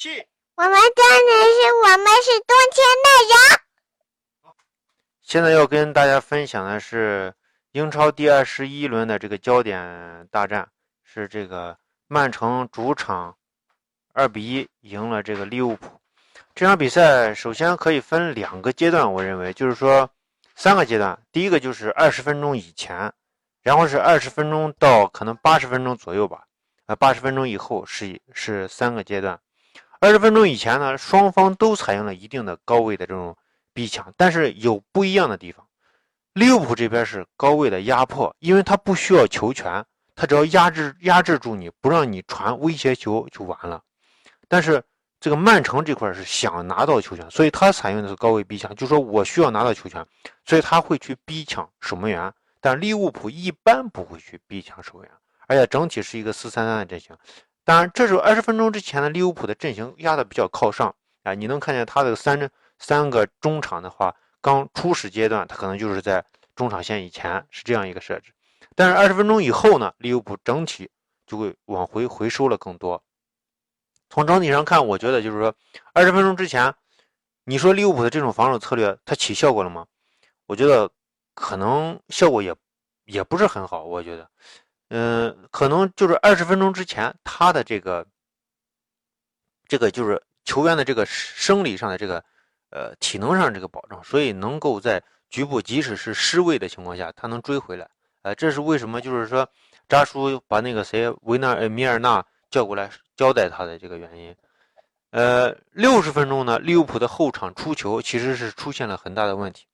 气。我们真的是我们是冬天的人。现在要跟大家分享的是英超第二十一轮的这个焦点大战，是这个曼城主场二比一赢了这个利物浦。这场比赛首先可以分两个阶段，我认为就是说三个阶段。第一个就是二十分钟以前，然后是二十分钟到可能八十分钟左右吧，呃，八十分钟以后是是三个阶段。二十分钟以前呢，双方都采用了一定的高位的这种逼抢，但是有不一样的地方。利物浦这边是高位的压迫，因为他不需要球权，他只要压制压制住你，不让你传威胁球就完了。但是这个曼城这块是想拿到球权，所以他采用的是高位逼抢，就说我需要拿到球权，所以他会去逼抢守门员。但利物浦一般不会去逼抢守门员，而且整体是一个四三三的阵型。当然，这时候二十分钟之前的利物浦的阵型压的比较靠上啊，你能看见他的三三个中场的话，刚初始阶段他可能就是在中场线以前是这样一个设置，但是二十分钟以后呢，利物浦整体就会往回回收了更多。从整体上看，我觉得就是说，二十分钟之前，你说利物浦的这种防守策略它起效果了吗？我觉得可能效果也也不是很好。我觉得，嗯，可能就是二十分钟之前，他的这个这个就是球员的这个生理上的这个呃体能上这个保证，所以能够在局部即使是失位的情况下，他能追回来。呃，这是为什么？就是说，扎叔把那个谁维纳尔米尔纳叫过来。交代他的这个原因，呃，六十分钟呢，利物浦的后场出球其实是出现了很大的问题。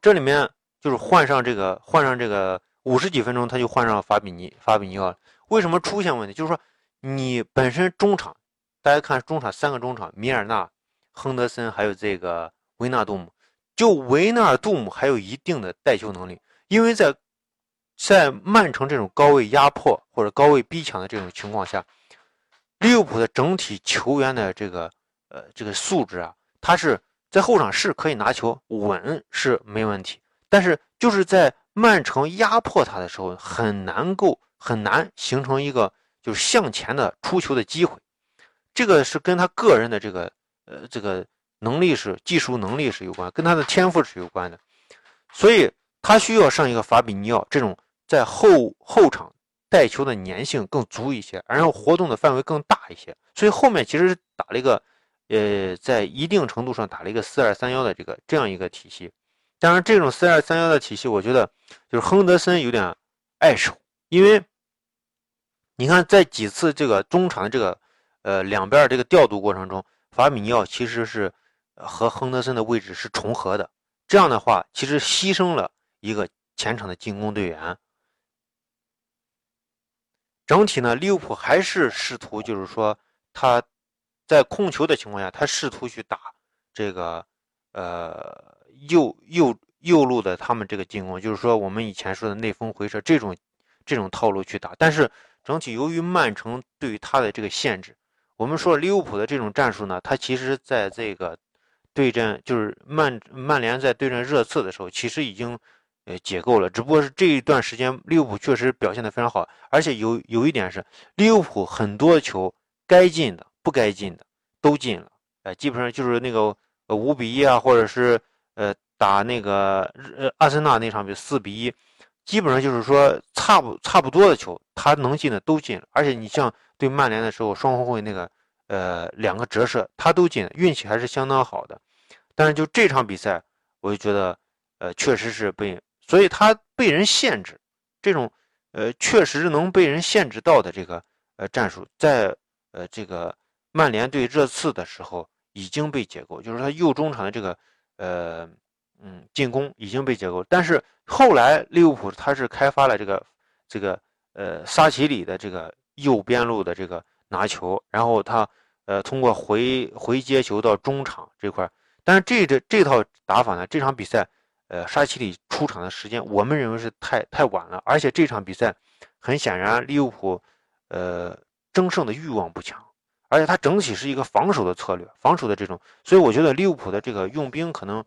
这里面就是换上这个换上这个五十几分钟，他就换上法比尼法比尼奥。为什么出现问题？就是说你本身中场，大家看中场三个中场，米尔纳、亨德森还有这个维纳杜姆，就维纳杜姆还有一定的带球能力，因为在在曼城这种高位压迫或者高位逼抢的这种情况下。利物浦的整体球员的这个呃这个素质啊，他是在后场是可以拿球稳是没问题，但是就是在曼城压迫他的时候，很难够很难形成一个就是向前的出球的机会，这个是跟他个人的这个呃这个能力是技术能力是有关，跟他的天赋是有关的，所以他需要上一个法比尼奥这种在后后场。带球的粘性更足一些，然后活动的范围更大一些，所以后面其实打了一个，呃，在一定程度上打了一个四二三幺的这个这样一个体系。当然，这种四二三幺的体系，我觉得就是亨德森有点碍手，因为你看在几次这个中场的这个呃两边这个调度过程中，法米尼奥其实是和亨德森的位置是重合的，这样的话其实牺牲了一个前场的进攻队员。整体呢，利物浦还是试图，就是说他在控球的情况下，他试图去打这个呃右右右路的他们这个进攻，就是说我们以前说的内锋回撤这种这种套路去打。但是整体由于曼城对于他的这个限制，我们说利物浦的这种战术呢，他其实在这个对阵就是曼曼联在对阵热刺的时候，其实已经。呃，解构了，只不过是这一段时间利物浦确实表现的非常好，而且有有一点是利物浦很多球该进的、不该进的都进了，呃，基本上就是那个呃五比一啊，或者是呃打那个呃阿森纳那场比四比一，基本上就是说差不差不多的球他能进的都进了，而且你像对曼联的时候双后卫那个呃两个折射他都进了，运气还是相当好的，但是就这场比赛我就觉得呃确实是被。所以他被人限制，这种，呃，确实能被人限制到的这个，呃，战术，在呃这个曼联对热刺的时候已经被解构，就是他右中场的这个，呃，嗯，进攻已经被解构。但是后来利物浦他是开发了这个，这个，呃，沙奇里的这个右边路的这个拿球，然后他，呃，通过回回接球到中场这块，但是这这这套打法呢，这场比赛。呃，沙奇里出场的时间，我们认为是太太晚了，而且这场比赛很显然利物浦，呃，争胜的欲望不强，而且他整体是一个防守的策略，防守的这种，所以我觉得利物浦的这个用兵可能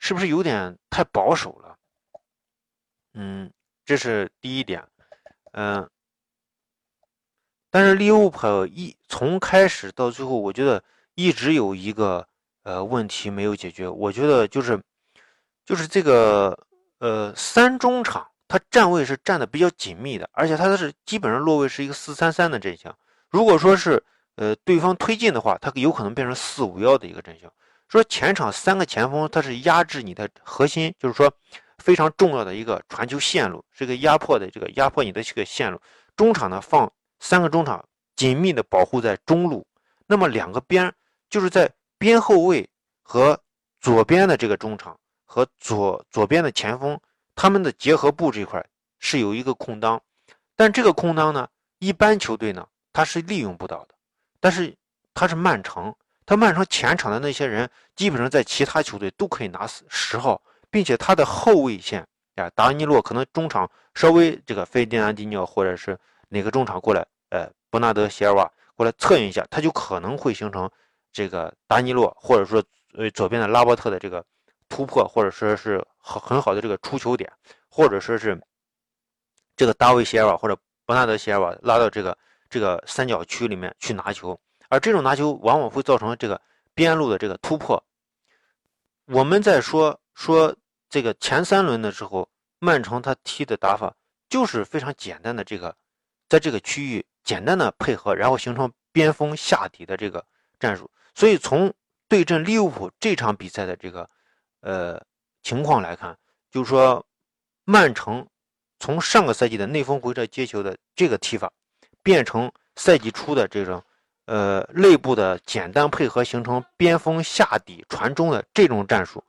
是不是有点太保守了？嗯，这是第一点，嗯，但是利物浦一从开始到最后，我觉得一直有一个呃问题没有解决，我觉得就是就是这个呃三中场他站位是站的比较紧密的，而且他是基本上落位是一个四三三的阵型。如果说是呃对方推进的话，他有可能变成四五幺的一个阵型。说前场三个前锋他是压制你的核心，就是说非常重要的一个传球线路，是个压迫的这个压迫你的这个线路。中场呢放三个中场紧密的保护在中路，那么两个边就是在边后卫和左边的这个中场和左左边的前锋，他们的结合部这块是有一个空当，但这个空当呢，一般球队呢他是利用不到的，但是他是曼城。他曼城前场的那些人，基本上在其他球队都可以拿十号，并且他的后卫线啊，达尼洛可能中场稍微这个费迪南迪尼奥或者是哪个中场过来，呃，伯纳德席尔瓦过来策应一下，他就可能会形成这个达尼洛或者说呃左边的拉波特的这个突破，或者说是很很好的这个出球点，或者说是这个大卫席尔瓦或者伯纳德席尔瓦拉到这个这个三角区里面去拿球。而这种拿球往往会造成这个边路的这个突破。我们在说说这个前三轮的时候，曼城他踢的打法就是非常简单的这个，在这个区域简单的配合，然后形成边锋下底的这个战术。所以从对阵利物浦这场比赛的这个呃情况来看，就是说曼城从上个赛季的内锋回撤接球的这个踢法，变成赛季初的这种。呃，内部的简单配合形成边锋下底传中的这种战术，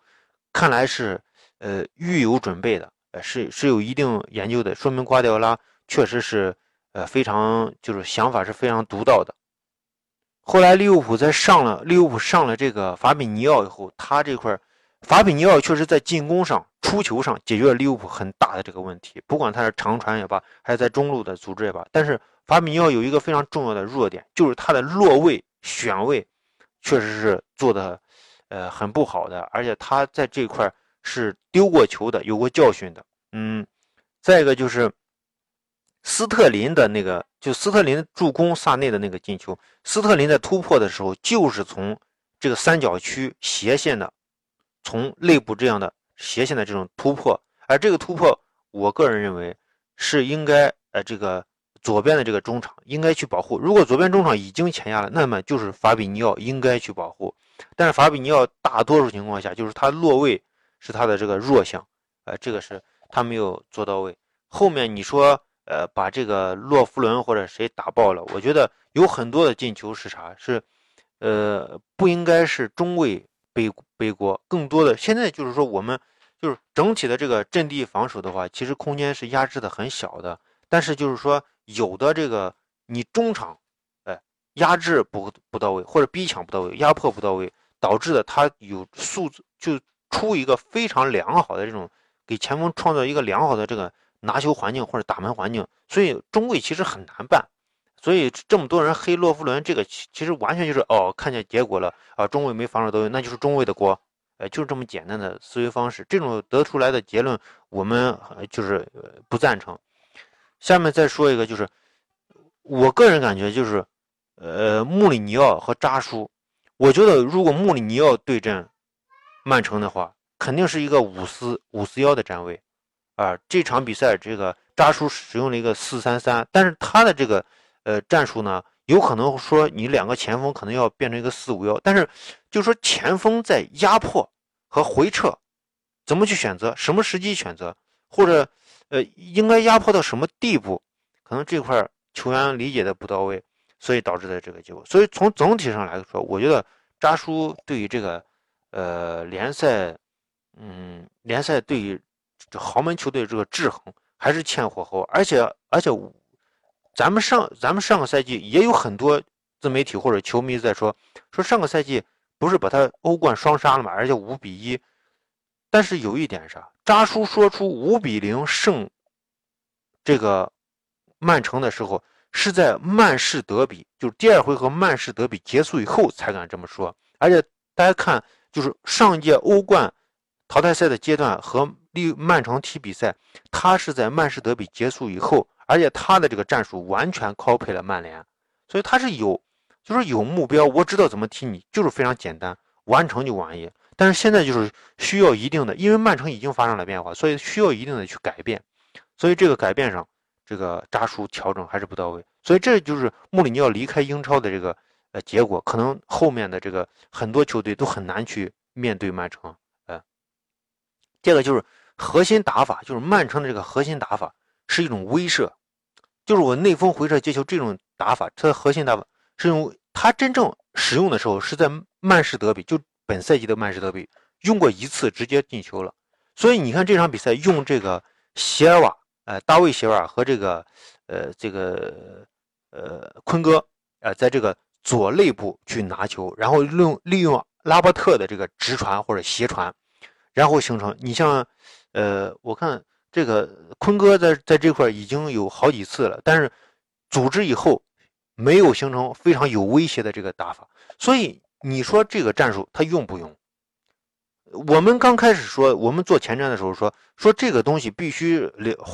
看来是呃预有准备的，呃是是有一定研究的，说明瓜迪奥拉确实是呃非常就是想法是非常独到的。后来利物浦在上了利物浦上了这个法比尼奥以后，他这块法比尼奥确实在进攻上、出球上解决了利物浦很大的这个问题，不管他是长传也罢，还是在中路的组织也罢，但是。法比尼奥有一个非常重要的弱点，就是他的落位选位，确实是做的，呃，很不好的。而且他在这块是丢过球的，有过教训的。嗯，再一个就是斯特林的那个，就斯特林助攻萨内的那个进球，斯特林在突破的时候就是从这个三角区斜线的，从内部这样的斜线的这种突破，而这个突破，我个人认为是应该，呃，这个。左边的这个中场应该去保护。如果左边中场已经前压了，那么就是法比尼奥应该去保护。但是法比尼奥大多数情况下就是他落位是他的这个弱项，呃，这个是他没有做到位。后面你说，呃，把这个洛夫伦或者谁打爆了，我觉得有很多的进球是啥？是，呃，不应该是中卫被背锅，更多的现在就是说我们就是整体的这个阵地防守的话，其实空间是压制的很小的，但是就是说。有的这个你中场，哎，压制不不到位，或者逼抢不到位，压迫不到位，导致的他有素质就出一个非常良好的这种给前锋创造一个良好的这个拿球环境或者打门环境，所以中卫其实很难办。所以这么多人黑洛夫伦，这个其其实完全就是哦，看见结果了啊，中卫没防守到位，那就是中卫的锅，呃，就是这么简单的思维方式。这种得出来的结论，我们就是不赞成。下面再说一个，就是我个人感觉，就是呃，穆里尼奥和扎叔，我觉得如果穆里尼奥对阵曼城的话，肯定是一个五四五四幺的站位啊。这场比赛，这个扎叔使用了一个四三三，但是他的这个呃战术呢，有可能说你两个前锋可能要变成一个四五幺，但是就说前锋在压迫和回撤，怎么去选择，什么时机选择，或者。呃，应该压迫到什么地步？可能这块球员理解的不到位，所以导致的这个结果。所以从总体上来说，我觉得扎叔对于这个呃联赛，嗯，联赛对于这豪门球队这个制衡还是欠火候。而且而且，咱们上咱们上个赛季也有很多自媒体或者球迷在说，说上个赛季不是把他欧冠双杀了嘛，而且五比一。但是有一点啥？扎叔说出五比零胜这个曼城的时候，是在曼市德比，就是第二回合曼市德比结束以后才敢这么说。而且大家看，就是上届欧冠淘汰赛的阶段和利曼城踢比赛，他是在曼市德比结束以后，而且他的这个战术完全 copy 了曼联，所以他是有就是有目标，我知道怎么踢你，就是非常简单，完成就完业。但是现在就是需要一定的，因为曼城已经发生了变化，所以需要一定的去改变。所以这个改变上，这个扎叔调整还是不到位。所以这就是穆里尼奥离开英超的这个呃结果，可能后面的这个很多球队都很难去面对曼城。呃，这个就是核心打法，就是曼城的这个核心打法是一种威慑，就是我内锋回撤接球这种打法，它的核心打法是用它真正使用的时候是在曼市德比就。本赛季的曼市德比用过一次直接进球了，所以你看这场比赛用这个席尔瓦，呃，大卫席尔瓦和这个，呃，这个，呃，坤哥，呃，在这个左肋部去拿球，然后利用利用拉波特的这个直传或者斜传，然后形成。你像，呃，我看这个坤哥在在这块已经有好几次了，但是组织以后没有形成非常有威胁的这个打法，所以。你说这个战术他用不用？我们刚开始说，我们做前瞻的时候说说这个东西必须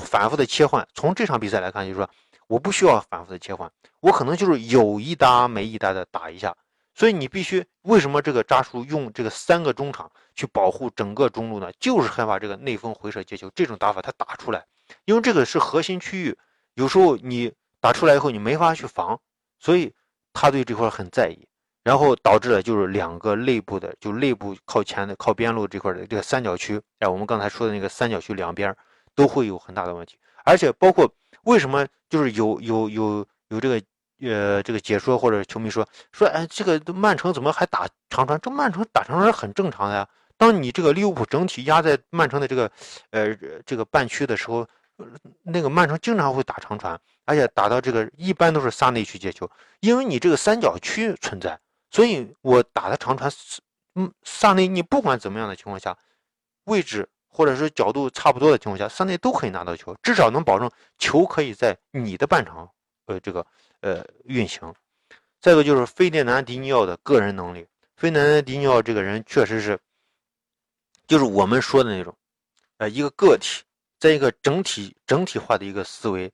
反复的切换。从这场比赛来看，就是说我不需要反复的切换，我可能就是有一搭没一搭的打一下。所以你必须为什么这个扎叔用这个三个中场去保护整个中路呢？就是害怕这个内锋回撤接球这种打法他打出来，因为这个是核心区域，有时候你打出来以后你没法去防，所以他对这块很在意。然后导致了就是两个内部的，就内部靠前的靠边路这块的这个三角区，哎，我们刚才说的那个三角区两边都会有很大的问题，而且包括为什么就是有有有有这个呃这个解说或者球迷说说哎这个曼城怎么还打长传？这曼城打长传是很正常的呀。当你这个利物浦整体压在曼城的这个呃这个半区的时候，那个曼城经常会打长传，而且打到这个一般都是萨内去接球，因为你这个三角区存在。所以我打的长传，嗯，萨内，你不管怎么样的情况下，位置或者是角度差不多的情况下，萨内都可以拿到球，至少能保证球可以在你的半场，呃，这个呃运行。再一个就是费迪南迪尼奥的个人能力，费迪南迪尼奥这个人确实是，就是我们说的那种，呃，一个个体，在一个整体整体化的一个思维。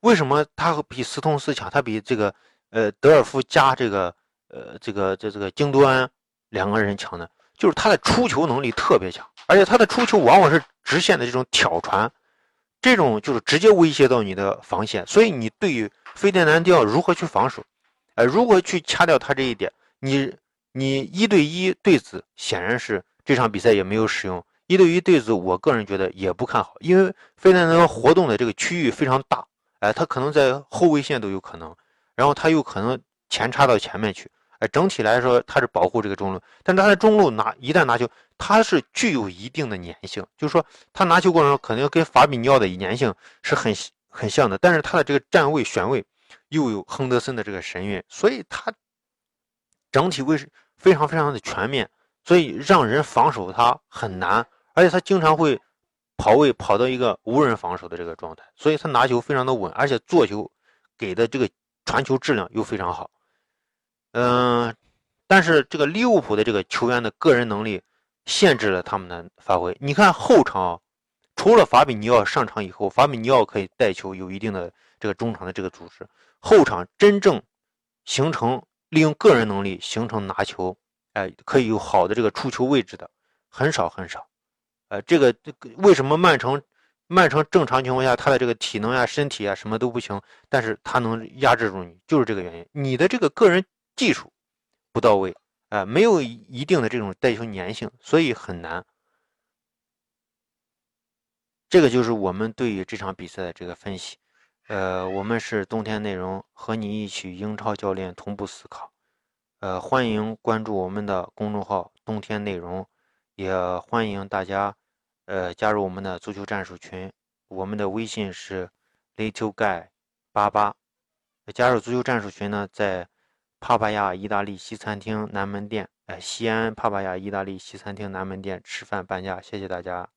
为什么他比斯通斯强？他比这个呃德尔夫加这个。呃，这个这这个京多安两个人强呢，就是他的出球能力特别强，而且他的出球往往是直线的这种挑传，这种就是直接威胁到你的防线。所以你对于费迪南迪奥如何去防守，呃，如何去掐掉他这一点，你你一对一对子显然是这场比赛也没有使用一对一对子，我个人觉得也不看好，因为费迪南迪奥活动的这个区域非常大，哎，他可能在后卫线都有可能，然后他又可能前插到前面去。哎，整体来说，他是保护这个中路，但他在中路拿一旦拿球，他是具有一定的粘性，就是说他拿球过程中可能跟法比尼奥的粘性是很很像的，但是他的这个站位选位又有亨德森的这个神韵，所以他整体位是非常非常的全面，所以让人防守他很难，而且他经常会跑位跑到一个无人防守的这个状态，所以他拿球非常的稳，而且做球给的这个传球质量又非常好。嗯，但是这个利物浦的这个球员的个人能力限制了他们的发挥。你看后场，除了法比尼奥上场以后，法比尼奥可以带球，有一定的这个中场的这个组织。后场真正形成利用个人能力形成拿球，哎，可以有好的这个出球位置的很少很少。呃，这个这个为什么曼城曼城正常情况下他的这个体能呀、身体啊什么都不行，但是他能压制住你，就是这个原因。你的这个个人。技术不到位，啊，没有一定的这种带球粘性，所以很难。这个就是我们对于这场比赛的这个分析。呃，我们是冬天内容，和你一起英超教练同步思考。呃，欢迎关注我们的公众号“冬天内容”，也欢迎大家呃加入我们的足球战术群。我们的微信是 little guy 八八。加入足球战术群呢，在。帕帕亚意大利西餐厅南门店，哎，西安帕帕亚意大利西餐厅南门店吃饭半价，谢谢大家。